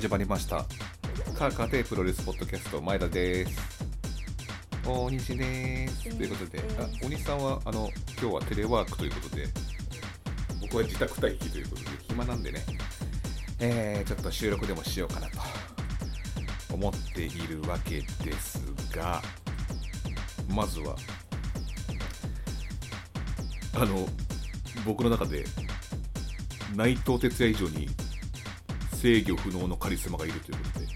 始まりました。カーカーテプロレスポッドキャスト前田です。大西です。ということであ大西さんはあの今日はテレワークということで。僕は自宅待機ということで暇なんでね。えー、ちょっと収録でもしようかなと思っているわけですがまずはあの僕の中で内藤哲也以上に制御不能のカリスマがいるということで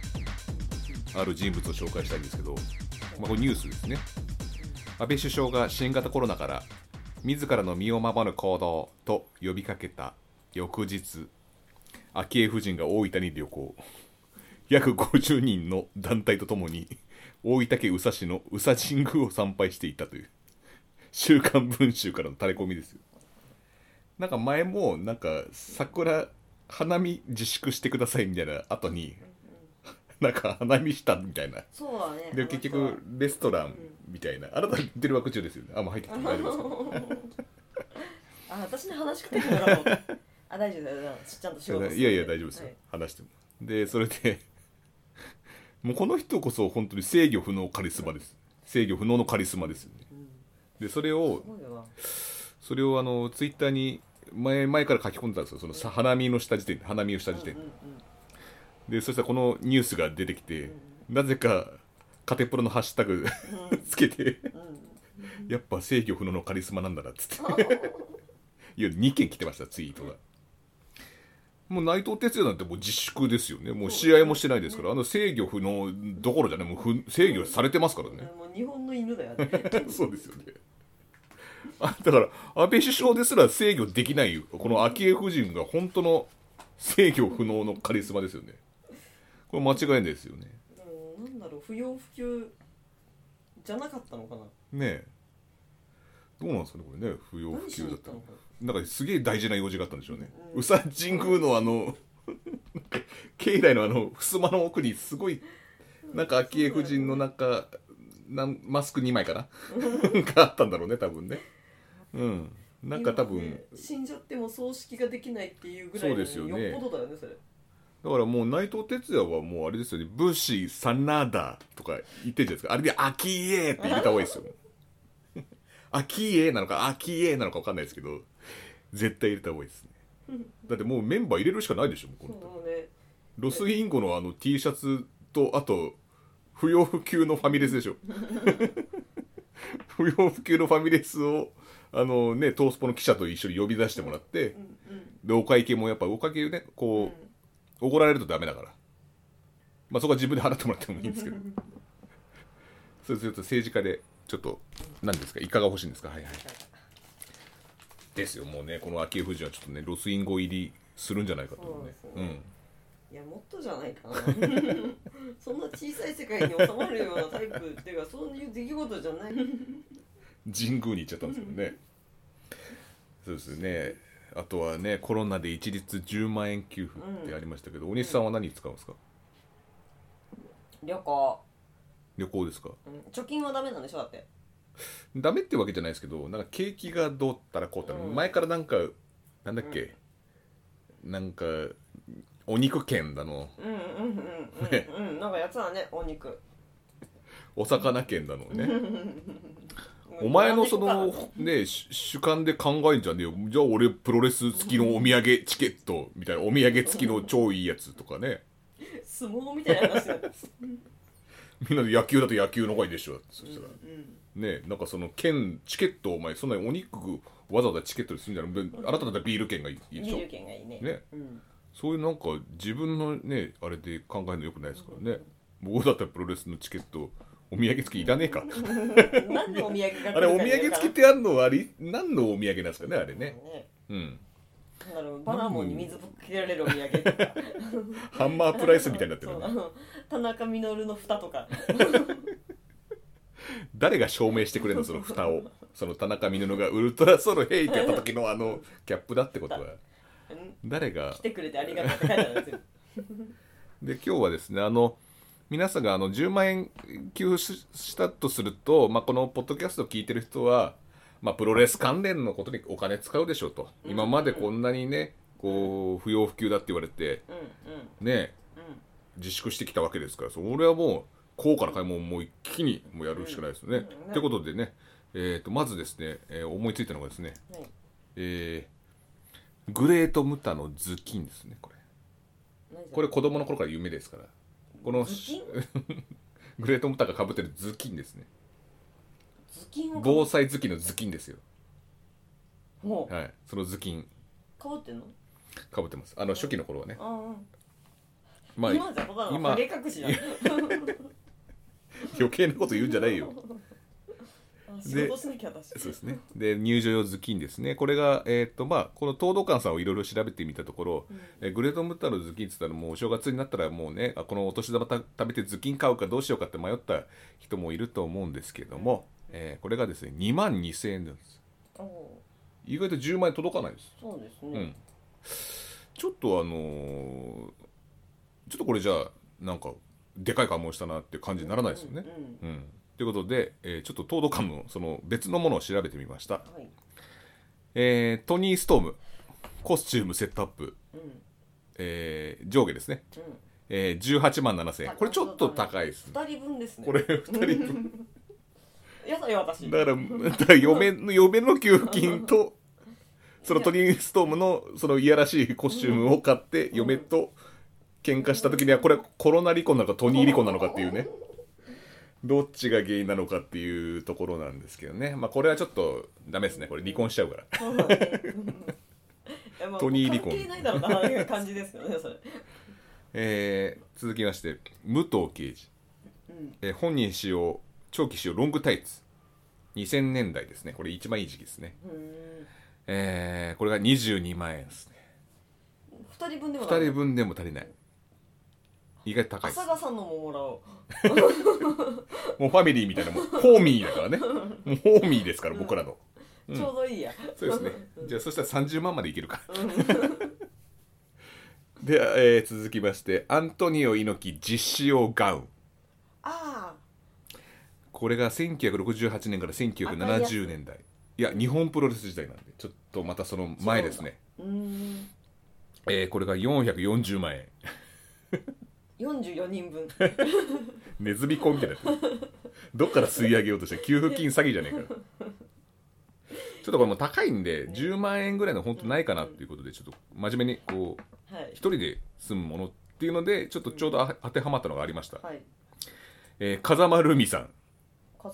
ある人物を紹介したいんですけど、まあ、これニュースですね。安倍首相が新型コロナから自らの身を守る行動と呼びかけた翌日昭恵夫人が大分に旅行。約50人の団体とともに大分県宇佐市の宇佐神宮を参拝していたという週刊文春からのタレコミですよ。なんか前もなんか桜花見自粛してくださいみたいな後になんか花見したみたいな。そうだね。で結局レストランみたいな。あなた言ってる枠中ですよね。あもう入ってきて 大丈夫です。かあ私に話しかけてもらおう。あ大丈夫だよ。ちゃんと仕事いやいや大丈夫ですよ、はい。話しても。でそれで もうこの人こそ本当に制御不能カリスマです。制御不能のカリスマですよね。でそれをそれをあのツイッターに前前から書き込んでたんですよ。そのさ花見のした時点で花見をした時点。うんうんでそしたらこのニュースが出てきてなぜかカテプロのハッシュタグつけてやっぱ制御不能のカリスマなんだなっつって。いや2件来てましたツイートが。もう内藤哲也なんてもう自粛ですよね。もう試合もしてないですから。あの制御不能どころじゃねもうふ制御されてますからうん。ねもう日本の犬だよね。そうですよねあだから安倍首相ですら制御できないこの昭恵夫人が本当の制御不能のカリスマですよね。これ間違いないですよね。うん。なんだろう不要不急じゃなかったのかな。ねえ。どうなんですかねこれね。不要不急だったの。かな。んかすげえ大事な用事があったんでしょうね。うん。宇佐神宮のあの 境内のあの襖の奥にすごいなんか昭恵夫人のなんかなんマスク2枚かな？があったんだろうね多分ねうん。なんか多分。死んじゃっても葬式ができないっていうぐらいのそうですよね。よっぽどだよねそれ。だからもう内藤哲也はもうあれですよね「武士サナダ」とか言ってるじゃないですか。あれで「アキエー」って言った方がいいですよ。アキエーなのかアキエーなのか分かんないですけど絶対入れた方がいいですね。だってもうメンバー入れるしかないでしょもうこのそうね。ロスインゴのあの T シャツとあと不要不急のファミレスでしょ。不要不急のファミレスをあのねトースポの記者と一緒に呼び出してもらってうんうん。でお会計もやっぱお会計ねこうおごられるとダメだから。まあそこは自分で払ってもらってもいいんですけど。そうすると政治家でちょっと何ですか？いかが欲しいんですか？はいはい。ですよ。もうねこの昭恵夫人はちょっとねロスインゴ入りするんじゃないかと思うね。そうですねいやもっとじゃないかな。そんな小さい世界に収まるようなタイプっていうかそういう出来事じゃない神宮に行っちゃったんですけどね。そうですね。あとはねコロナで一律10万円給付ってありましたけど、大西さんは何に使うんですか？旅行、旅行ですか？うん、貯金はダメなんでしょだって。ダメってわけじゃないですけどなんか景気がどうったらこうったら、うん。前からなんかなんだっけ、なんかお肉券だの。うんうんうんうんねうん、うん、なんかやつだねお肉。お魚券だのね お前のそのねし主観で考えんじゃねえよ。じゃあ俺プロレス付きのお土産チケットみたいなお土産付きの超いいやつとかね。相撲みたいな話だ みんなで野球だと野球の方がいいでしょそしたら、うん。ねなんかその券チケットお前そんなにお肉わざわざチケットにするんじゃないあなただったらビール券がいいでしょ？ビール券がいいね。ね。うん、そういうなんか自分のねあれで考えるのよくないですからね。僕だったらプロレスのチケットお土産付きいらねえか。なんでお土産かあれお土産付きってあるのはあれ何のお土産なんですかねあれね。ね。うん。バナモンに水ぶっかけられるお土産。と かハンマープライスみたいになってる田中稔の蓋とか。誰が証明してくれるのその蓋を。その田中稔がウルトラソウルヘイってやった時のあのキャップだってことは。うん。誰が来てくれてありがとうって書いてあるんですよ。で今日はですねあの皆さんがあの10万円給付ししたとすると、まあ、このポッドキャストを聞いてる人は、まあ、プロレス関連のことにお金使うでしょうと、今までこんなにねこう不要不急だって言われてねうん。自粛してきたわけですからそれはもう高価な買い物ももう一気にもうやるしかないですよね。うんということでね、えー、とまずですね、えー思いついたのがですね、はいえーグレートムタのズキンですねこれ。これ子供の頃から夢ですからこのグレートムタがかぶってるズキンですね。ズキンを防災ズキのズキンですよ。もう。はい。そのズキン。かぶってんの？かぶってます。あの初期の頃はね。ああまあ今じゃただの今影隠しだ 余計なこと言うんじゃないよ。あ仕事しなきゃだしそうですね。で入場用ズキンですね。これがえっ、とまあこの東道館さんをいろいろ調べてみたところ、えグレートムッタのズキンって言ったらもうお正月になったらもうねあこのお年玉た食べてズキン買うかどうしようかって迷った人もいると思うんですけども、えーこれがですね2万2000円なんです。意外と10万円届かないです。そうですね。うん、ちょっとあのーちょっとこれじゃあなんかでかい買い物したなって感じにならないですよね。うん。うんということで、えーちょっと東ドカムのその別のものを調べてみました、はい。えートニー・ストームコスチュームセットアップ、うん。えー上下ですね、うん。えー18万7000円。これちょっと高いですね。二人分ですね。これ2人分。やだよ私。だからだから嫁の嫁の給付金と そのトニー・ストームのそのいやらしいコスチュームを買って嫁と喧嘩した時にはこれコロナ離婚なのかトニー離婚なのかっていうねどっちが原因なのかっていうところなんですけどね。まあこれはちょっとダメですね。これ離婚しちゃうから。トニー離婚関係ないだろうな感じですよねそれえー続きまして武藤刑事、うん。えー本人使用長期使用ロングタイツ2000年代ですねこれ一番いい時期ですね、えーこれが22万円ですね二人分でも2人分でも足りない意外と高いです。浅賀さんのももらおう。もうファミリーみたいなもうホーミーだからね。もうホーミーですから僕らの。ちょうどいいや。そうですね。じゃあそしたら30万までいけるか。で、えー続きましてアントニオ猪木実使用ガウン。あこれが1968年から1970年代。いや日本プロレス時代なんでちょっとまたその前ですね、えーこれが440万円44人分。ネズミ子みたいになどっから吸い上げようとして給付金詐欺じゃねえかちょっとこれもう高いんで10万円ぐらいの本当ないかなっていうことでちょっと真面目にこうはい。一人で住むものっていうのでちょっとちょうどあ当てはまったのがありました、はい。えー風間ルミさん。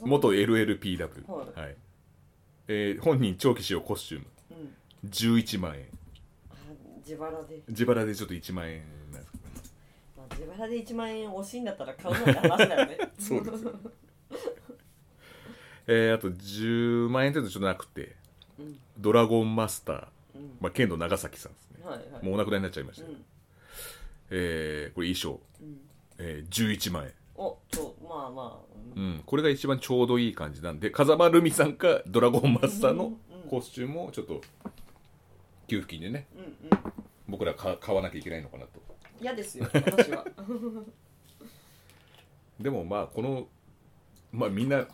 元 LLPW、はい。はい。えー本人長期使用コスチューム。うん。11万円。あ自腹で、自腹でちょっと1万円自腹で1万円惜しいんだったら買うなんて話だよね。そうですえーあと10万円程度ちょっとなくてうん。ドラゴンマスター、うん。まあ、剣道長崎さんですね、はいはい。もうお亡くなりになっちゃいました。うん。えーこれ衣装、うん。えー11万円。おとまあまあ。ううん。ん、これが一番ちょうどいい感じなんで風間ルミさんかドラゴンマスターのうん。コスチュームをちょっと給付金でね。うんうん。僕らか買わなきゃいけないのかなと嫌ですよ私は。でもまあこのまあみんな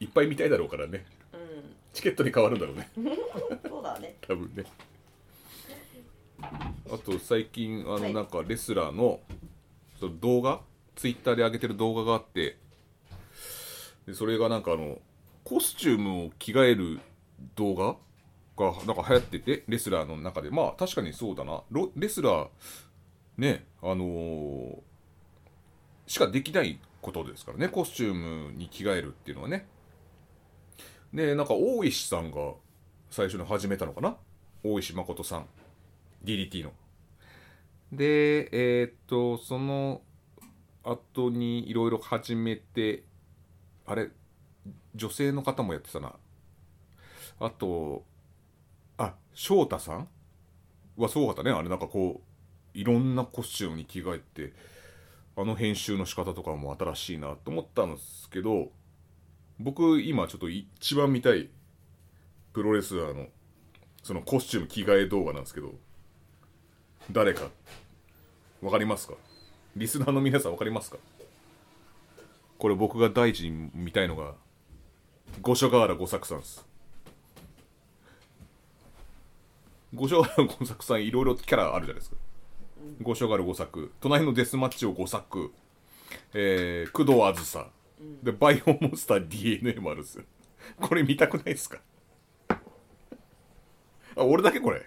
いっぱい見たいだろうからね。うチケットに変わるんだろうね。ん そうだね。多分ね。あと最近あはい。のなんかレスラーのその動画ツイッターで上げてる動画があってでそれがなんかあのコスチュームを着替える動画がなんか流行っててレスラーの中で。まあ確かにそうだな。ロレスラーねあのーしかできないことですからねコスチュームに着替えるっていうのはね。でなんか大石さんが最初に始めたのかな？大石誠さん。DDT の。でえーっとその後にいろいろ始めてあれ女性の方もやってたな。あとあ翔太さん？はすごかったね。あれなんかこういろんなコスチュームに着替えてあの編集の仕方とかも新しいなと思ったんですけど僕今ちょっと一番見たいプロレスラーのそのコスチューム着替え動画なんですけど誰か。わかりますか？リスナーの皆さんわかりますか？これ僕が第一に見たいのが五所川原五作さんです。五所川原五作さんいろいろキャラあるじゃないですか。五所がる5作隣のデスマッチを5作えー、工藤あずさ。でバイオモンスター DNA もあるんです。よこれ見たくないですか？あ俺だけこれ？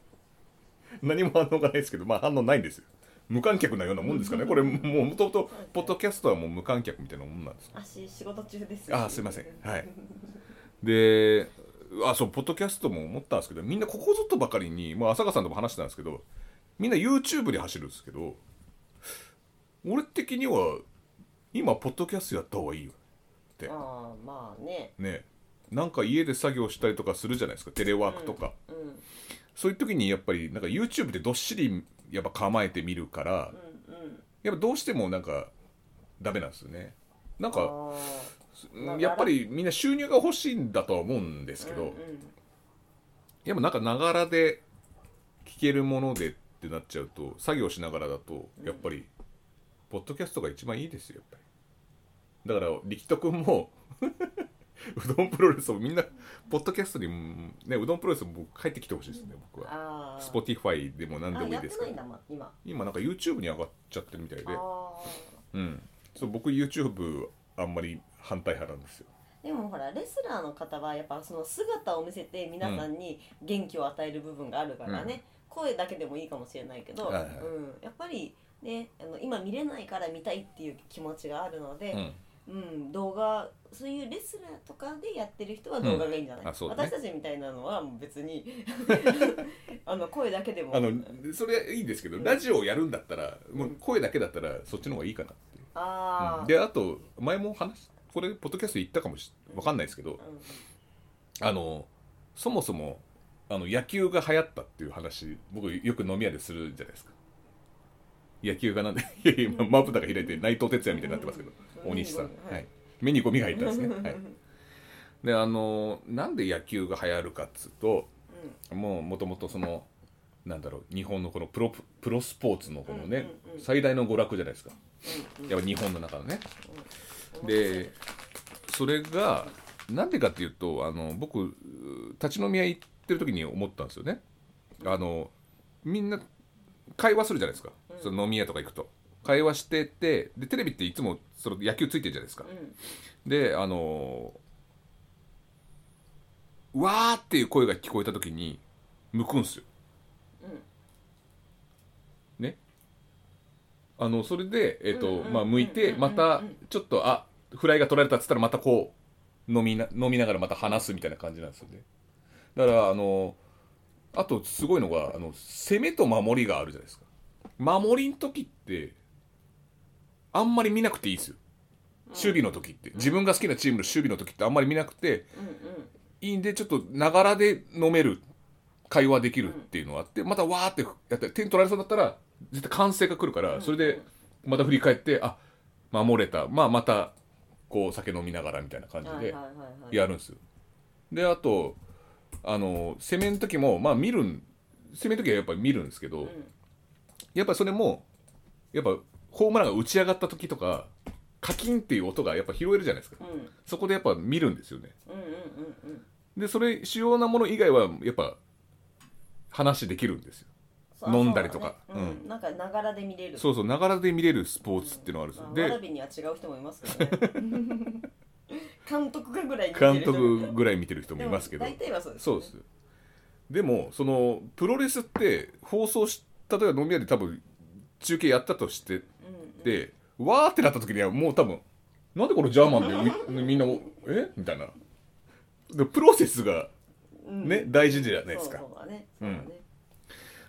何も反応がないですけどまあ反応ないんですよ。無観客なようなもんですかね？これもうもともとポッドキャストはもう無観客みたいなもんなんです足仕事中ですあすいません。はい。であそうポッドキャストも思ったんですけどみんなここぞとばかりに、まあ、浅香さんとも話してたんですけどみんな YouTube で走るんですけど俺的には今ポッドキャストやった方がいいよって。ああまあね。ね。なんか家で作業したりとかするじゃないですか。テレワークとか、うんそういう時にやっぱりなんか YouTube でどっしりやっぱ構えてみるからうんうん。やっぱどうしてもなんかダメなんですよね。なんかやっぱりみんな収入が欲しいんだとは思うんですけど、ーうんうん。やっぱなんかながらで聞けるものでってなっちゃうと作業しながらだとやっぱりポッドキャストが一番いいですよやっぱり。だから力斗君も うどんプロレスをみんなポッドキャストにうんねうどんプロレスも僕帰ってきてほしいですね僕は。あー。Spotify でも何でもいいですけど今。今なんか YouTube に上がっちゃってるみたいで。あうん。そう僕 YouTube あんまり反対派なんですよ。ーでもほらレスラーの方はやっぱその姿を見せて皆さんに元気を与える部分があるからね、声だけでもいいかもしれないけど、はいはい。うん、やっぱりねあの今見れないから見たいっていう気持ちがあるので、うん。うん、動画そういうレスラーとかでやってる人は動画がいいんじゃない、うん。ね私たちみたいなのは別に あの声だけでも。あのそれいいんですけど、ラジオをやるんだったらもう声だけだったらそっちの方がいいかなっていう。あー。であと前も話しこれポッドキャスト言ったかもしわかんないですけどあのそもそもあの野球が流行ったっていう話僕よく飲み屋でするじゃないですか。野球がなんで いやままぶたが開いて内藤哲也みたいになってますけどうん。大西さん、ははい。い、目にゴミが入ったんですね、はい、であのなんで野球が流行るかっつうともうもともとそのなんだろう日本のこのプロプロスポーツのこのね、最大の娯楽じゃないですか。やっぱ日本の中のね。うんでそれがなんでかっていうとあの僕立ち飲み屋行ってる時に思ったんですよね。あのみんな会話するじゃないですか、うん。その飲み屋とか行くと。会話しててでテレビっていつもその野球ついてるじゃないですか、うん。であのうわーっていう声が聞こえた時に向くんすよ。ね。あのそれで、えっとうんうんまあ、向いてうんうんまたうん。ちょっとあフライが取られたっつったらまたこう飲みな飲みながらまた話すみたいな感じなんですよねだからあのあとすごいのがあの攻めと守りがあるじゃないですか。守りの時ってあんまり見なくていいですよ。守備の時って。自分が好きなチームの守備の時ってあんまり見なくていいんでちょっとながらで飲める会話できるっていうのがあってまたわーってやって点取られそうだったら絶対歓声が来るからそれでまた振り返ってあ守れた。まあまたこう酒飲みながらみたいな感じでやるんですよ。であとあの攻めの時もまあ見るん攻めの時はやっぱり見るんですけど、うん。やっぱそれもやっぱホームランが打ち上がった時とかカキンっていう音がやっぱ拾えるじゃないですか。うん。そこでやっぱ見るんですよね。うんうんうんうん。でそれ主要なもの以外はやっぱ話できるんですよ。飲んだりとか。ね。うん。なんかながらで見れる。そうそうながらで見れるスポーツっていうのがあるんですよ、まあわらでは違う人もいますけどね 監督がぐらい見て監る人。督ぐらい見てる人もいますけど。でも大体はそうですよね。そうです。でもそのプロレスって放送し例えば飲み屋で多分中継やったとしてうんでわーってなった時にはもう多分なんでこのジャーマンでみみんなえ？みたいな。でプロセスがうん。ね、大事じゃないですか。そうそうだね。うそうんだね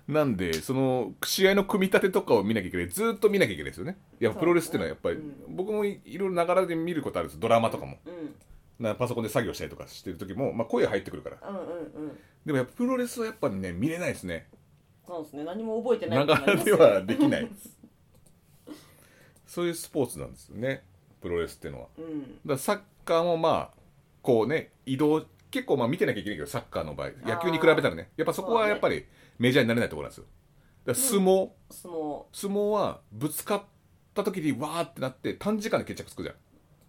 なんでその試合の組み立てとかを見なきゃいけない。ずーっと見なきゃいけないですよね。やっぱプロレスっていうのはやっぱり、う僕もいいろいろながらで見ることあるんです。ドラマとかも、うん。なパソコンで作業したりとかしてる時も、まあ、声入ってくるから。でもやっぱプロレスはやっぱりね見れないですね。そうですね。何も覚えてない。ながらではできない。で すそういうスポーツなんですよね。プロレスっていうのは。だかうんらサッカーもまあこうね移動結構まあ見てなきゃいけないけどサッカーの場合。野球に比べたらね。やっぱそこはやっぱりメジャーになれないところなんですよ。だから相撲、相撲。相撲はぶつかった時にわーってなって短時間で決着つくじゃん。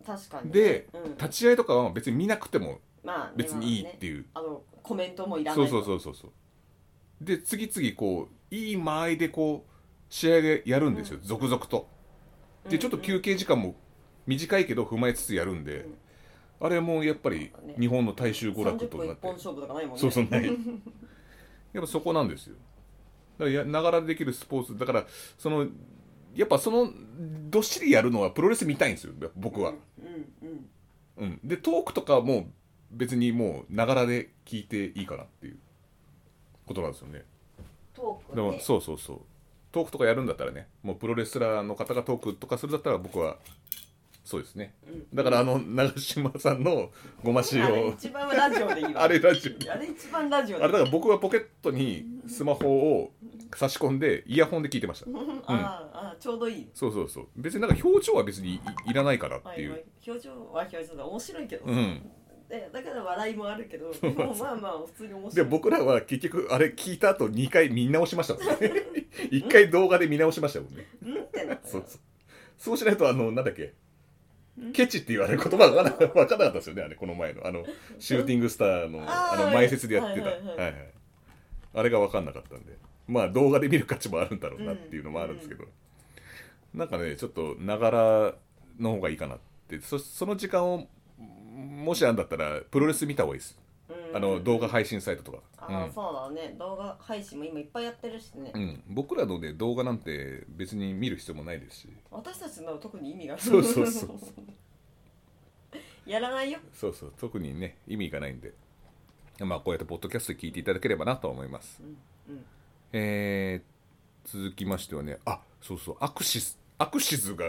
確かにね。で、うん。立ち合いとかは別に見なくてもまあね別にいいっていう、まあねあのコメントもいらないそうそうそうそうそう。で次々こういい間合いでこう試合でやるんですよ、続々と。でちょっと休憩時間も短いけど踏まえつつやるんで、あれもやっぱりね。日本の大衆娯楽30分となって。一本勝負とかないもんね。そうそうないやっぱそこなんですよ。だからやながらできるスポーツだからそのやっぱそのどっしりやるのはプロレス見たいんですよ。僕は、うんでトークとかはもう別にもうながらで聞いていいかなっていうことなんですよね。でもトークね。そうそうそう。トークとかやるんだったらねもうプロレスラーの方がトークとかするんだったら僕はそうですね。うん。だからあの長嶋さんのごま塩あれ一番ラジオでいいわ。あれラジオ。あれ一番ラジオであれだから僕はポケットにスマホを差し込んでイヤホンで聞いてました。あああちょうどいい。そうそうそう。別になんか表情は別にいいらないからっていう、はい表情は表情だ面白いけど。さうん。でだから笑いもあるけどでもまあまあ普通に面で白い。僕らは結局あれ聞いた後2回見直しましたもんね。1回動画で見直しましたもんね。うんってなそうそう。そうしないとあのなんだっけ？ケチって言われる言葉が分からなかったですよねあれこの前の。あの シューティングスターのあの前説でやってた、はいはいはい。はいはい。あれが分かんなかったんで。まあ動画で見る価値もあるんだろうなっていうのもあるんですけど、なんかねちょっとながらの方がいいかなって。そその時間をもしあんだったらプロレス見た方がいいです。うんあの動画配信サイトとか、ああそうだね。動画配信も今いっぱいやってるしね。うん。うん、僕らのね動画なんて別に見る必要もないですし。私たちの特に意味がそうそうそう。やらないよ。そうそう。特にね意味がないんで。まあこうやってポッドキャストで聞いていただければなと思います、うんえー続きましてはね。あそうそう。アクシスアクシズが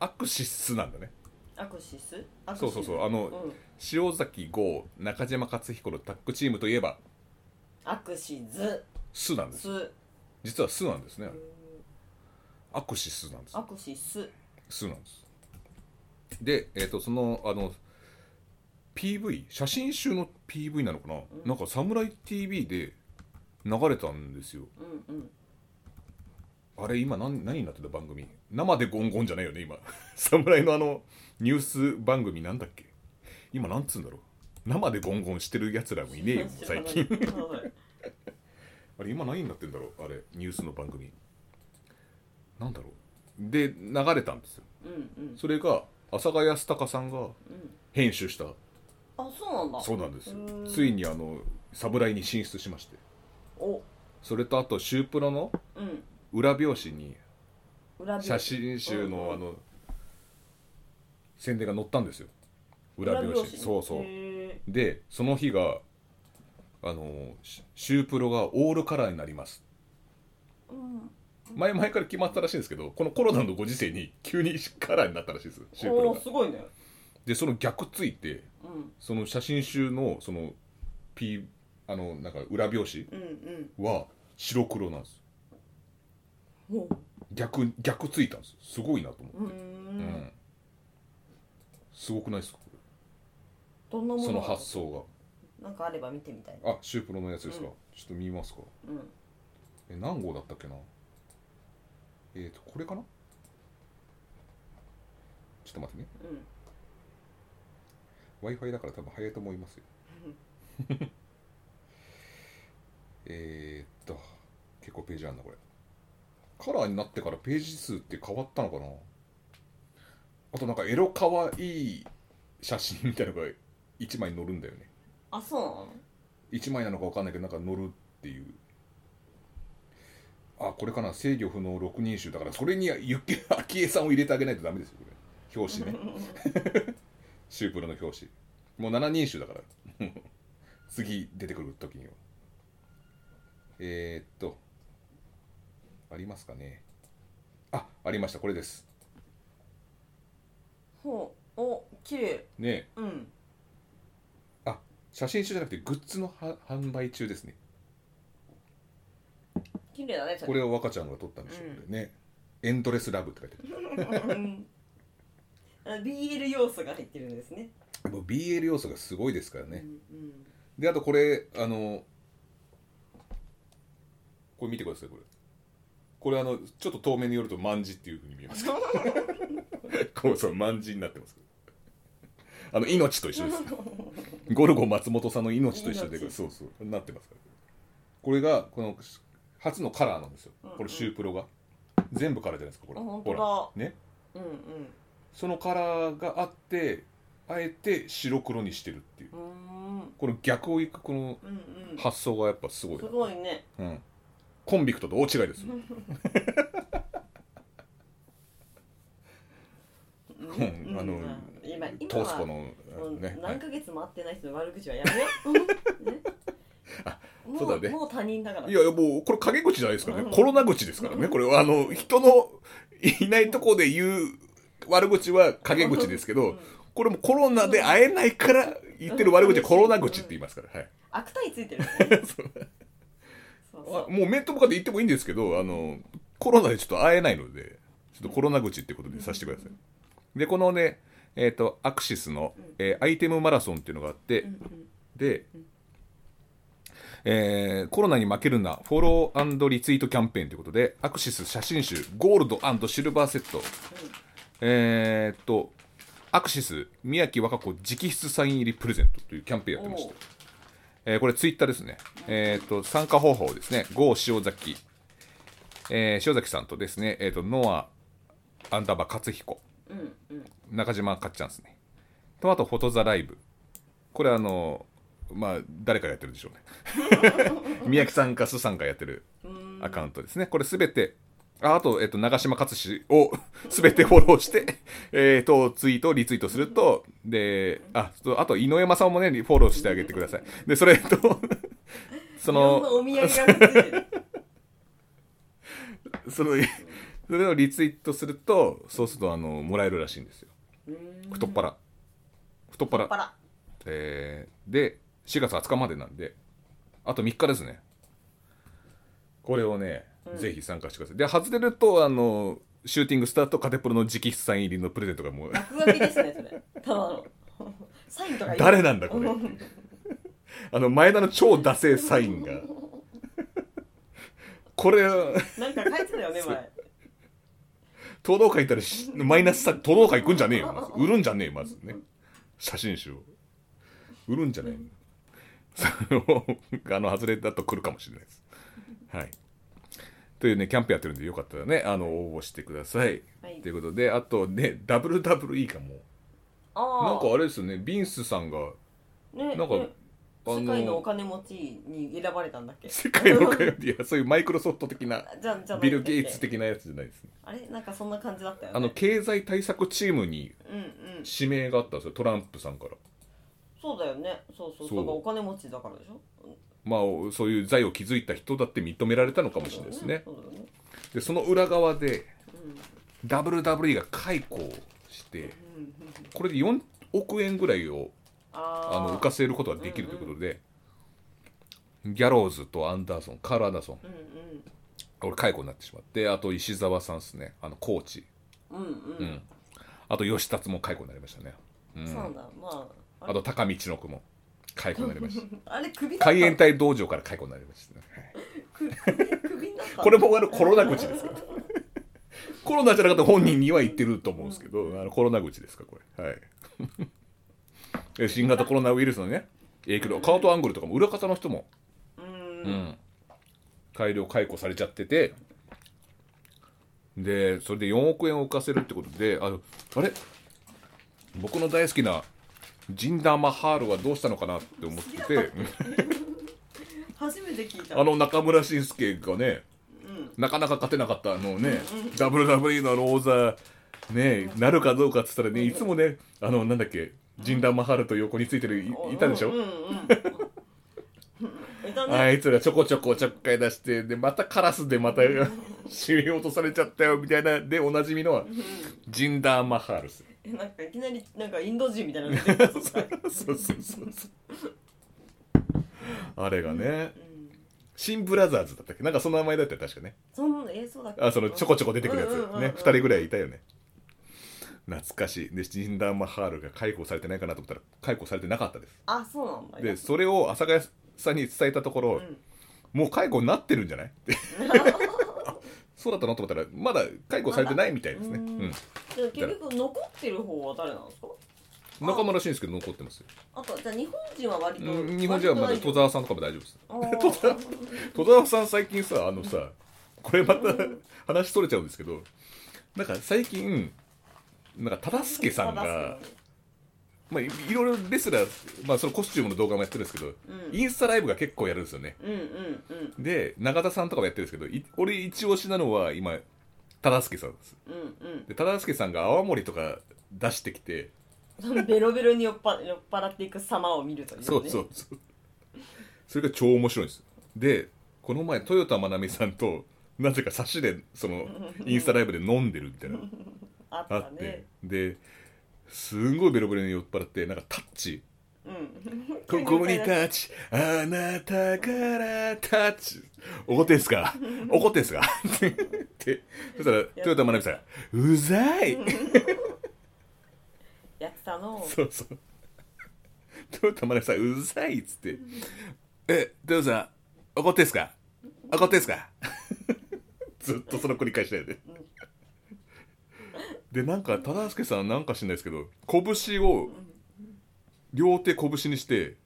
アクシスなんだね。アクシス？アクシスそうそうそう。あのうん潮崎豪中嶋勝彦のタッグチームといえばアクシズスなんです。ス実はスなんですね。アクシスなんです。アクシススなんです。でえっ、とそのあの PV 写真集の PV なのかな、なんか「サムライ TV」で流れたんですよ。うんうん。あれ今何何になってた番組？生でゴンゴンじゃないよね今。侍のあのニュース番組なんだっけ？今なんつうんだろう。生でゴンゴンしてるやつらもいねえよもう 最近 あれ今何になってんだろうあれニュースの番組。なんだろう。で流れたんですよ。うんうん。それが阿佐ヶ谷康隆さんが編集した。あそうなんだ。そうなんですついにあの侍に進出しまして。お。それとあとシュープロのうん。裏表紙に写真集のあの宣伝が載ったんですよ裏表紙そうそう。へでその日があのシシュープロがオールカラーになります。前々から決まったらしいんですけどこのコロナのご時世に急にカラーになったらしいですシュープロおがーすごいね。でその逆ついてうん。その写真集のその P あのなんか裏表紙うんは白黒なんです。うんほ逆逆ついたんです。すごいなと思って。うん。ん。すごくないですか？こどんなもの？れその発想なんかあれば見てみたいがあシュープロのやつですか、うん。ちょっと見ますか。うん。え何号だったっけな？えっ、ー、とこれかな？ちょっと待ってね。うん。w i f i だから多分早いと思いますよ。えーっと結構ページあるなこれ。カラーになってからページ数って変わったのかな？あとなんかエロかわいい写真みたいなのが1枚載るんだよね。あそう？なの1枚なのか分かんないけどなんか載るっていう。あこれかな？制御不能6人衆だからそれにゆっき昭恵さんを入れてあげないとダメですよこれ。表紙ね。シュープロの表紙。もう7人衆だから。次出てくる時には。えー、っとありますかね？あありました。これです。ほう。お綺麗。ね。うん。あ写真集じゃなくてグッズのは販売中ですね。綺麗だねそこれを若ちゃんが撮ったんでしょうね、ねエンドレスラブって書いてある。BL 要素が入ってるんですね。もう BL 要素がすごいですからね、うんうん。であとこれあのこれ見てくださいこれ。これあのちょっと遠目によると万字っていうふうに見えます。か こうそう万字になってますあの命と一緒です ゴルゴ松本さんの命と一緒で命そうそうなってますから。これがこの初のカラーなんですよ。これシュープロが。全部カラーじゃないですかこれ。ほら。当ね。だうんうん。そのカラーがあってあえて白黒にしてるっていう。この逆をいくこの発想がやっぱすごいすごいね。うん、コンビクトと大違いですよ。うん。あのうん今今トースはポのね、はい。何ヶ月も会ってない人の悪口はやめ ね、もそうだね。もう他人だから。いやいやもうこれ陰口じゃないですからね、うん。コロナ口ですからねこれは。あの人のいないとこで言う悪口は陰口ですけど、うん。これもコロナで会えないから言ってる悪口はコロナ口って言いますから、はい。悪態ついてるよね。そう。もう面と向かって言ってもいいんですけどあのコロナでちょっと会えないのでちょっとコロナ口ってことでさせてください。でこのねえっ、とアクシスの、えーアイテムマラソンっていうのがあって、で、えーコロナに負けるなフォローリツイートキャンペーンということでアクシス写真集ゴールドシルバーセット、えーっとアクシス宮城和歌子直筆サイン入りプレゼントというキャンペーンやってまして。えーこれツイッターですね、えーっと参加方法ですね。GO 塩崎、えー塩崎さんとですね、えーっとノアアンダーバー勝彦中島かっちゃんですね。とあとフォトザライブ。これあのまあ誰かやってるでしょうね。宮城さんかスさんがやってるうん。アカウントですね。これすべてああと、えっと、長嶋勝志を すべてフォローして、えー、とツイートリツイートするとでああと井上正雄もねフォローしてあげてください。でそれと そのそのそれをリツイートするとそうするとあのもらえるらしいんですよ。うーん。太っ腹。太っ腹。えーで4月20日までなんであと3日ですね。これをね、うん。ぜひ参加してください。で外れるとあのシューティングスターとカテプロの直筆サイン入りのプレゼントがも。う落書きですねそれ。ただの。サインとか誰なんだこれ。あの前田の超ダセーサインが。これなんか書いてたよね前東道会行ったらしマイナスさ東道会行くんじゃねえよ。売るんじゃねえよまずね。写真集を。売るんじゃない あの外れだと来るかもしれないです。はい。というねキャンペーンやってるんでよかったらねあの応募してください、はい。ということであとね WWE かも。あなんかあれですよねビンスさんがねなんかね世界のお金持ちに選ばれたんだっけ？世界の会 いやそういうマイクロソフト的なじゃじゃビル・ゲイツ的なやつじゃないですね。あれ？なんかそんな感じだったよね。あの経済対策チームに指名があったんですよトランプさんから。そうだよね。そうそう。そそううお金持ちだからでしょ？まあそういう財を築いた人だって認められたのかもしれないですね。そうだよね。でその裏側でうん。WWE が解雇をしてうんうんこれで4億円ぐらいをあの浮かせることができるということで、ギャローズとアンダーソンカール・アンダーソン。うんうん。これ解雇になってしまってあと石澤さんですね。あのコーチ、うんうん、うん。あと吉達も解雇になりましたね、うん。そうだ。まああと高道の子も解雇になりました。あれ首海援隊道場から解雇になりましたね、これもあのコロナ口ですから コロナじゃなかったら本人には言ってると思うんですけど、あのコロナ口ですかこれ。はい。え新型コロナウイルスのね影響でカートアングルとかも裏方の人も、ううん。ん、改良解雇されちゃっててでそれで4億円を浮かせるってことであのあれ？僕の大好きなジンダー・マハールはどうしたのかなって思ってて。初めて聞いた。あの中村慎介がねうん。なかなか勝てなかったあのね、WWE のあの王座ねなるかどうかっつったらねいつもねあのなんだっけジンダーマハルと横についてるいいたでしょ、うんうんうん。いたね。あいつらちょこちょこちょっかい出してでまたカラスでまた締め落とされちゃったよみたいなでおなじみのはジンダーマハルスえなんかいきなりなんかインド人みたいなの出てきたぞそうそうそうそうあれがねうんシンブラザーズだったっけなんかその名前だったよ確かねそんなえそうだっけあそのちょこちょこ出てくるやつね2人ぐらいいたよね懐かしい。でジンダーマハールが解雇されてないかなと思ったら解雇されてなかったです。あそうなんだ。でそれを朝霞さんに伝えたところ、うん。もう解雇になってるんじゃない？っ てそうだったの？と思ったらまだ解雇されてないみたいですね、まだうん。うん、じゃあ結局残ってる方は誰なんですか？中村慎介残ってますよ、あとじゃあ日本人は割とうん日本人はまだ戸沢さんとかも大丈夫です。戸沢さん最近さあのさこれまた話それちゃうんですけどなんか最近なんか忠助さんが、まあ、いいろいろレスラー、まあ、そのコスチュームの動画もやってるんですけど、うん。インスタライブが結構やるんですよね。うんうんうん。で永田さんとかもやってるんですけどい俺一押しなのは今忠助さんです。うんで忠助さんが泡盛とか出してきて、う んベロベロに酔っぱ酔っ払っていく様を見るというね。そうそうそう。それが超面白いんです。でこの前豊田真奈美さんとなぜか差しでその インスタライブで飲んでるみたいなあっあって、ですんごいベロベロに酔っ払ってなんかタッチ。うん。ここにタッチ。あなたからタッチ。怒ってんすか？怒ってんすか？って。そしたら豊田真奈美さん「うざい! 」やってたの。そうそう。豊田真奈美さんうざいっつって「え豊田さん怒ってんすか？怒ってんすか? 」ずっとその繰り返しだよねでなんか忠助さんなんか知んないですけど拳を両手拳にして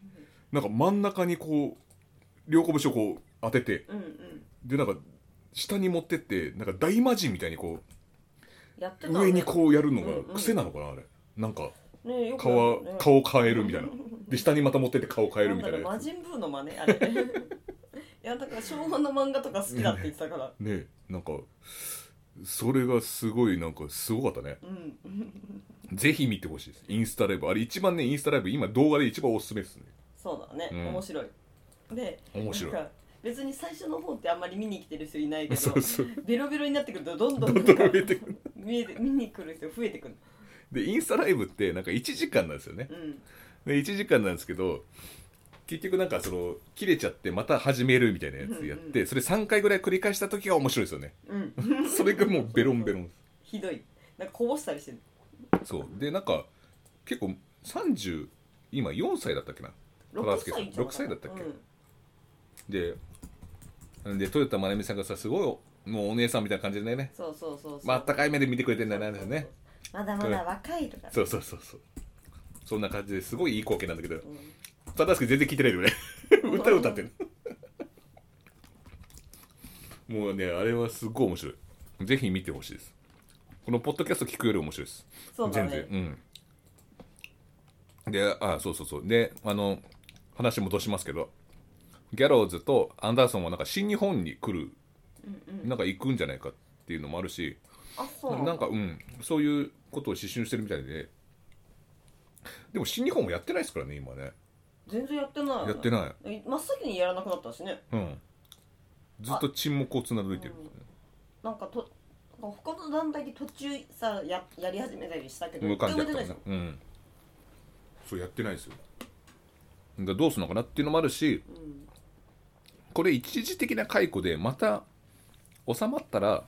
なんか真ん中にこう両拳をこう当ててうんうん。でなんか下に持ってってなんか大魔神みたいにこやってたね。う上にこうやるのが癖なのかなあれ。なんかね顔顔変えるみたいな。で下にまた持ってって顔変えるみたいな魔人ブーの真似あれ。いやだから昭和の漫画とか好きだって言ってたから。つねなんかそれがすごいなんかすごかったね。うん。ぜひ見てほしいです。インスタライブ。あれ一番ねインスタライブ今動画で一番おすすめですね。そうだね、うん。面白い。で面白い。なんか別に最初の方ってあんまり見に来てる人いないけど そうそう。ベロベロになってくるとどんどんどんどん増えてくる。見えて見に来る人増えてくる。でインスタライブってなんか1時間なんですよね。うん。で1時間なんですけど結局なんかその切れちゃってまた始めるみたいなやつやってそれ3回ぐらい繰り返した時が面白いですよね。うん。それがもうベロンベロン。ひどい。なんかこぼしたりしてる。そう。でなんか結構30今4歳だったっけな？6助さん歳じゃな。6歳だったっけ？うん。でで豊田真奈美さんがさすごいもうお姉さんみたいな感じでね。そうそうそうそう。まああったかい目で見てくれてんだよねまだまだ若いとかそうそうそうそう。そんな感じですごいいい光景なんだけど。うん忠助全然聞いてないよね 歌歌ってるもうねあれはすっごい面白い。ぜひ見てほしいです。このポッドキャスト聞くより面白いです。そうだね。全然。うん。であそうそうそう。であの話戻しますけどギャローズとアンダーソンはなんか新日本に来る、なんか行くんじゃないかっていうのもあるしあそう。なんかうん。そういうことを指針してるみたいで。でも新日本もやってないですからね今ね全然やってない。やってない。い真っ先にやらなくなったしね。うん。ずっと沈黙を貫いてる、なんかと他の団体で途中さややり始めたりしたけど無観客とかね。うん。そうやってないですよ。だどうするのかなっていうのもあるしうん。これ一時的な解雇でまた収まったら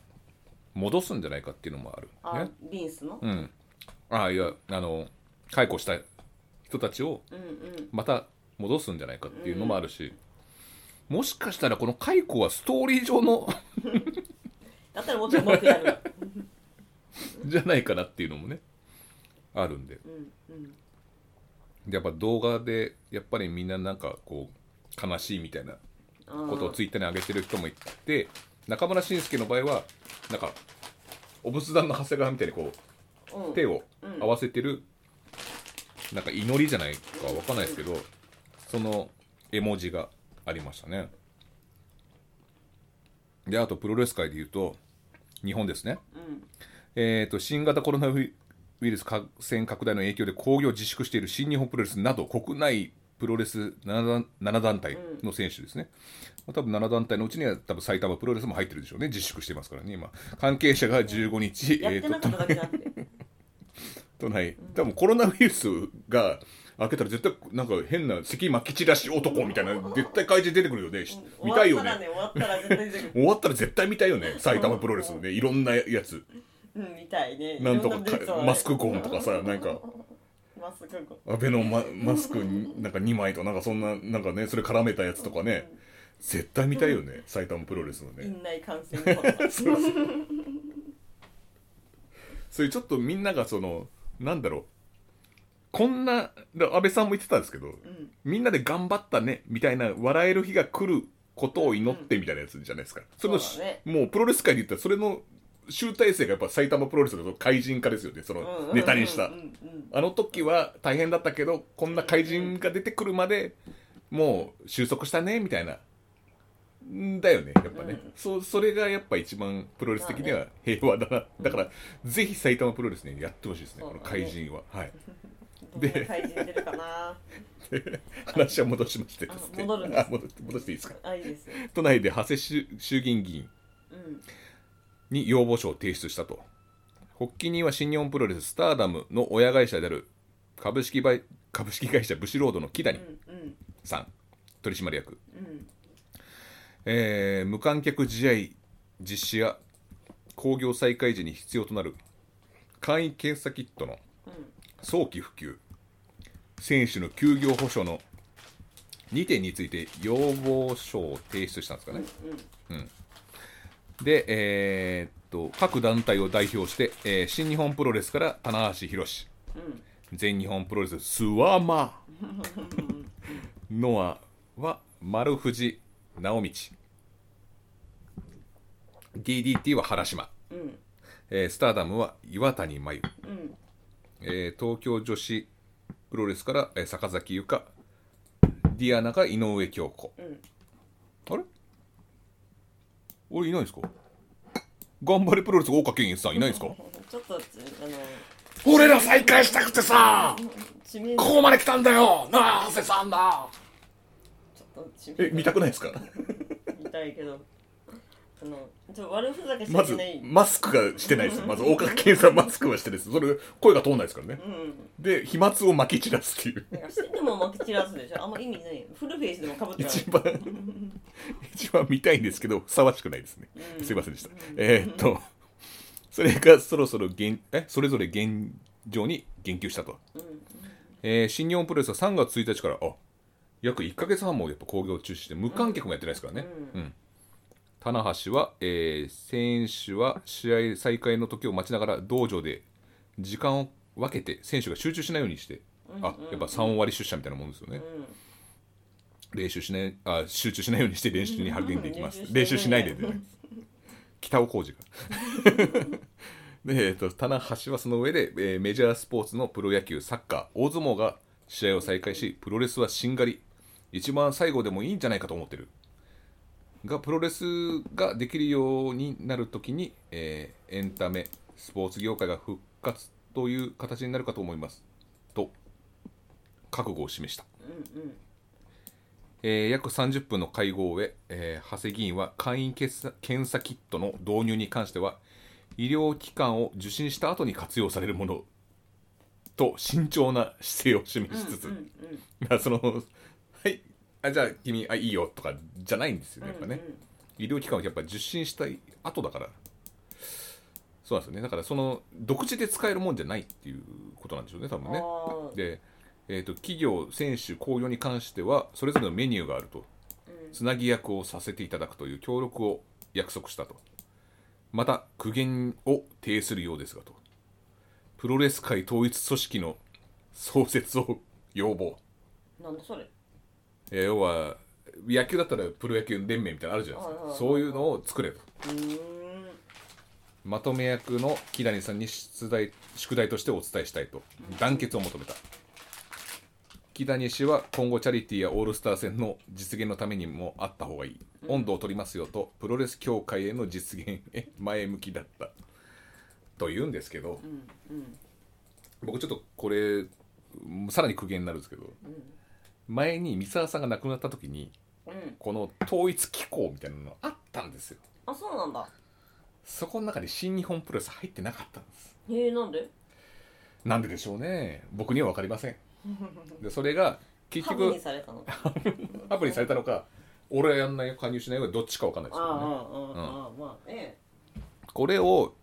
戻すんじゃないかっていうのもあるあ、ねリンスの？うん。ああいやあの解雇した人たちをうんうん。また戻すんじゃないかっていうのもあるし、もしかしたらこの解雇はストーリー上の だったらもっとうまくやるわ。じゃないかなっていうのもねあるんで。うんうん。やっぱ動画でやっぱりみんななんかこう悲しいみたいなことをツイッターに上げてる人もいて中村慎介の場合はなんかお仏壇の長谷川みたいにこうん。う手をうん。合わせてる、なんか祈りじゃないかわかんないですけどその絵文字がありましたね。であとプロレス界でいうと日本ですね。うん。えー、と新型コロナウイルス感染拡大の影響で興行を自粛している新日本プロレスなど国内プロレス 7, 団7団体の選手ですね、まあ多分7団体のうちには多分埼玉プロレスも入ってるでしょうね。自粛してますからね今。関係者が15日、やっえー、っただけじゃなくて都内多分コロナウイルスが開けたら絶対なんか変な咳まき散らし男みたいな絶対怪人出てくるよね。し見たいよね。終わったら絶対出てくる。終わったら絶対見たいよね。埼玉プロレスのねいろんなやつ。うん。見たいね。なんとかマスクコーンとかさなんか マスクコ安倍のママスクになんか2枚となんかそんななんかねそれ絡めたやつとかね。絶対見たいよね埼玉プロレスのね。院内感染そうそうそう。いうちょっとみんながそのなんだろう。こんなだ安倍さんも言ってたんですけどうん。みんなで頑張ったねみたいな笑える日が来ることを祈ってみたいなやつじゃないですか、そのそうだね。もうプロレス界で言ったらそれの集大成がやっぱ埼玉プロレスの怪人化ですよねそのネタにした、うんうん。うんあの時は大変だったけどこんな怪人が出てくるまでもう収束したねみたいな。んだよねやっぱね、うん。そそれがやっぱ一番プロレス的には平和だな、だからぜひ埼玉プロレスねやってほしいですねこの怪人は。はい。どこの怪人出るかな。話は戻しましてですね。あ戻るんです。あ戻戻していいですか？あいいですよ。都内で長谷衆衆議院議員うん。に要望書を提出したと。発起人は新日本プロレススターダムの親会社である株式株式会社ブシロードの木谷うんうん。さん。取締役、うんえー無観客試合実施や興行再開時に必要となる簡易検査キットの早期普及選手の休業保障の2点について要望書を提出したんですかね、で、えーっと各団体を代表して、えー新日本プロレスから棚橋宏。うん。全日本プロレススワマノアは丸藤直道。DDT は原島、うん。えースターダムは岩谷真由、うん。えー東京女子プロレスから、えー坂崎優香。ディアナが井上京子。うん。あれ？俺いないんですか？頑張れプロレス大岡健一さんいないんですか？ちょっとあの俺ら再会したくてさ ここまで来たんだよ。なあ長谷さんだとえ見たくないですか？見たいけどあのちょ悪ふざけしまずいけない。マスクがしてないです。まず大岡健さんマスクはしてないです。それ声が通んないですからね。うん。で飛沫をまき散らすっていう。なんかしてても負け散らすでしょ。あんま意味ない。フルフェイスでもかぶってない。一番一番見たいんですけどふさわしくないですね、うん。すいませんでした、えーっとそれがそろそろ現えそれぞれ現状に言及したと、うん。えー新日本プロレスは3月1日からあ約1か月半もやっぱ興行中止して無観客もやってないですからね、うん。うん。棚橋は、えー選手は試合再開の時を待ちながら道場で時間を分けて選手が集中しないようにして、あやっぱ3割出社みたいなもんですよね、練習しないあ集中しないようにして練習に励んでいきます。うん。練習しないでね。北尾浩二が で、えー、と棚橋はその上で、えーメジャースポーツのプロ野球サッカー大相撲が試合を再開しプロレスはしんがり一番最後でもいいんじゃないかと思ってる。がプロレスができるようになるときに、えーエンタメスポーツ業界が復活という形になるかと思います。と覚悟を示した。うんうん。えー約30分の会合へ、えー長谷議員は簡易検査検査キットの導入に関しては医療機関を受診した後に活用されるものと慎重な姿勢を示しつつ、うんうんだからそのはいあじゃあ君あいいよとかじゃないんですよねやっぱね、医療機関をやっぱ受診したい後だから。そうなんですよね。だからその独自で使えるもんじゃないっていうことなんでしょうね多分ね。で、えー、と企業選手興行に関してはそれぞれのメニューがあると。うん。つなぎ役をさせていただくという協力を約束したと。また苦言を呈するようですがと。プロレス界統一組織の創設を要望、なんだそれえー要は野球だったらプロ野球連盟みたいなのあるじゃないですか。そういうのを作れと。まとめ役の木谷さんに出題宿題としてお伝えしたいと。団結を求めた。木谷氏は今後チャリティーやオールスター戦の実現のためにもあった方がいい。温度を取りますよとプロレス協会への実現へ前向きだった。と言うんですけど。僕ちょっとこれさらに苦言になるんですけど前に三沢さんが亡くなった時にうん。この統一機構みたいなのあったんですよ。あそうなんだ。そこの中に新日本プロレス入ってなかったんです。へえなんで？なんででしょうね。僕には分かりません。でそれが結ハブに局されたのアプリにされたのか 俺はやんないよ加入しないよどっちか分かんないですけどね。ああまあねこれを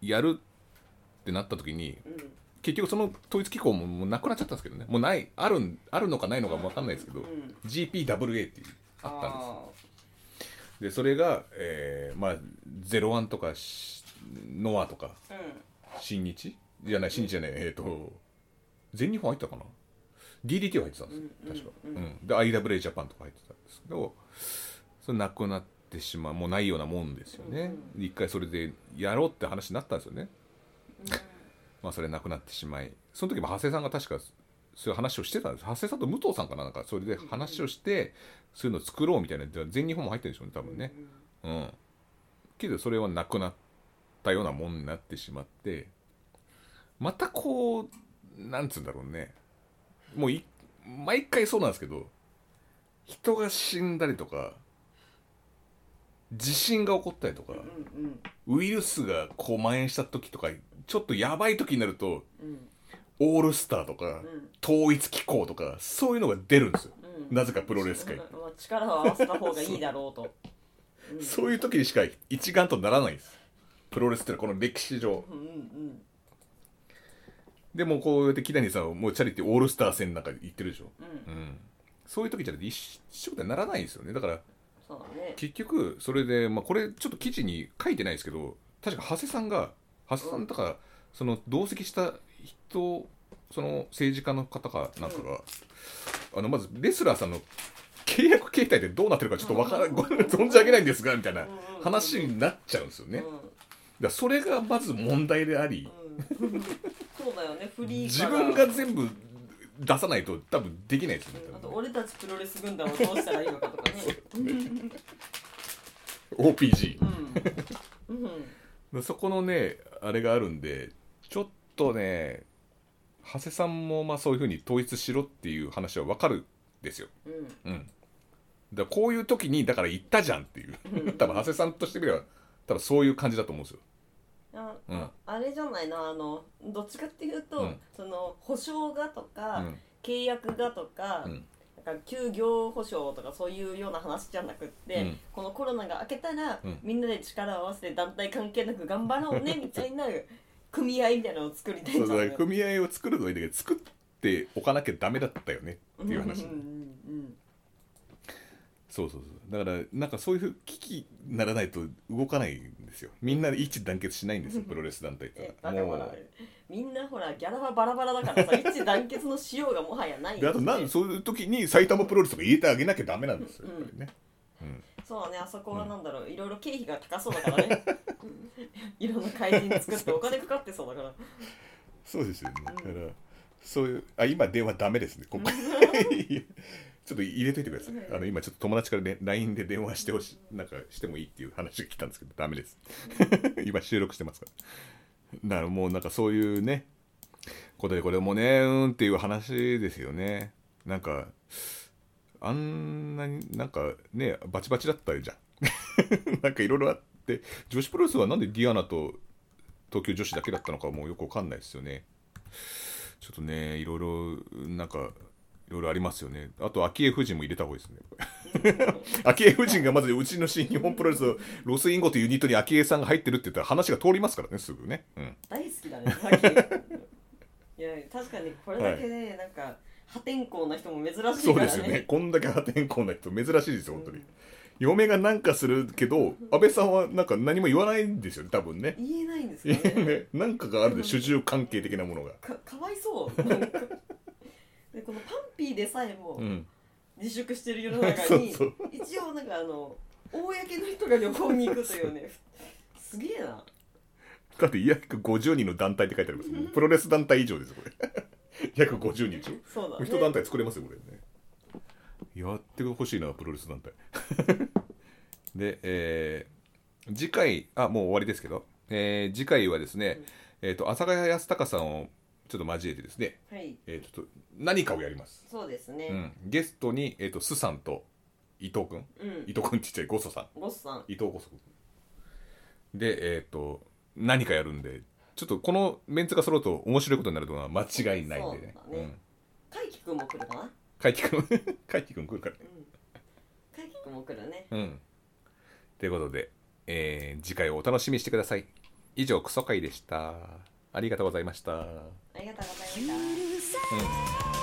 やるってなった時にうん結局その統一機構ももうなくなっちゃったんですけどね。もうないあるんあるのかないのか分かんないですけど、うん。GPWA っていうあったんです。あでそれが、えーまあゼロワンとかしノアとかーうん。新日？じゃない新日じゃないえっ、と全日本入ってたかな？DDT は入ってたんです確か、うんうん。で IWA ジャパンとか入ってたんですけどそれなくなってしまうもうないようなもんですよね、一回それでやろうって話になったんですよねまあそれなくなってしまいその時も長谷さんが確かそういう話をしてたんです。長谷さんと武藤さんかななんかそれで話をしてそういうのを作ろうみたいな全日本も入ってるんでしょうね多分ね。うん。けどそれはなくなったようなもんになってしまってまたこうなんつうんだろうね。もうい毎回そうなんですけど人が死んだりとか地震が起こったりとかうんうんウイルスがこう蔓延した時とかちょっとやばい時になるとうん。オールスターとかうん。統一機構とかそういうのが出るんですよ。うん。なぜかプロレス界。まあ力を合わせた方がいいだろうと。う。ん。そういう時にしか一丸とならないんです。プロレスってのはこの歴史上。うんうんでもこうやって木谷さんはもうチャリティーオールスター戦なんか行ってるでしょ、うん。うん、そういう時じゃなくて一緒にならないんですよね。だからそうだね。結局それで、まあ、これちょっと記事に書いてないですけど確か長谷さんが長谷さんとかその同席した人その政治家の方かなんかが、あのまずレスラーさんの契約形態でどうなってるかちょっとわからご存じ上げないんですがみたいな話になっちゃうんですよね。だそれがまず問題でありそうだよねフリー自分が全部出さないと多分できないですよねあと俺たちプロレス軍団をどうしたらいいのかとかね。OPG う。ん。うん。そこのねあれがあるんでちょっとね長谷さんもまあそういうふうに統一しろっていう話は分かるですよ。うん。うん。だこういう時にだから言ったじゃんっていう。多分長谷さんとしてみれば多分そういう感じだと思うんですよ。あ,、うん。あれじゃないのあのどっちかっていうと、うん。その保証がとか、うん。契約がとか,、うん。なんか休業保証とかそういうような話じゃなくって、うん。このコロナが明けたら、うん。みんなで力を合わせて団体関係なく頑張ろうねみたいな 組合みたいなのを作りたいんじゃないそうだから組合を作るのはいいんだけど作っておかなきゃダメだったよねっていう話。うんうんそうそうそう。だからなんかそういう危機にならないと動かないんですよ。みんなで一致団結しないんですよプロレス団体っえてだからほらもう。みんなほらギャラはバラバラだからさ一致団結のしようがもはやないんであとなんそういう時に埼玉プロレスとか入れてあげなきゃダメなんですよやっぱりね、そうだねあそこはなんだろういろいろ経費が高そうだからね。いろんな怪人作ってお金かかってそうだから。そうですよね。だからそういうあ今電話ダメですね。ここ ちょっと入れといてください。あの今ちょっと友達から、ね、LINE で電話してほしなんかしてもいいっていう話が来たんですけどダメです。今収録してますから。だからもうなんかそういうねことでこれもねうーんっていう話ですよね。なんかあんなになんかねバチバチだったじゃん。なんかいろいろあって女子プロレスはなんでディアナと東京女子だけだったのかもうよくわかんないですよね。ちょっとねいろいろなんかいろいろありますよね。あと昭恵夫人も入れた方がいいですね。昭恵夫人がまずうちの新日本プロレスのロスインゴというユニットに昭恵さんが入ってるって言ったら話が通りますからねすぐね、うん、大好きだね いや確かにこれだけね、なんか破天荒な人も珍しいからね。そうですよね。こんだけ破天荒な人珍しいですよ本当に、嫁がなんかするけど安倍さんはなんか何も言わないんですよね多分ね。言えないんですよね。ね。なんかがあるで主従関係的なものが。かかわいそうでこのパンピーでさえもうん。自粛してる世の 中に、そう一応なんかあの公の人が旅行に行くというね すげえな。だって約50人の団体って書いてありますもんプロレス団体以上ですよこれ。約50人でしょそうだね。人団体作れますよこれね。やってほしいなプロレス団体。で、えー次回あもう終わりですけど、えー次回はですね、えー、と阿佐ヶ谷康隆さんをちょっと交えてですね、はい。えーちょっと何かをやります、そうですね。うん、ゲストに、えー、とスさんと伊藤君うん、伊藤君ちっちゃいゴソさん。ゴスさん。伊藤ゴソ君でえっ、と何かやるんでちょっとこのメンツが揃うと面白いことになるのは間違いないんでね。そうだね。海輝くんも来るかな？海輝君？海輝君来るから。ね海輝くんも来るね。うん。ということで、えー次回をお楽しみにしてください。以上クソ会でしたありがとうございました。ありがとうございました。うん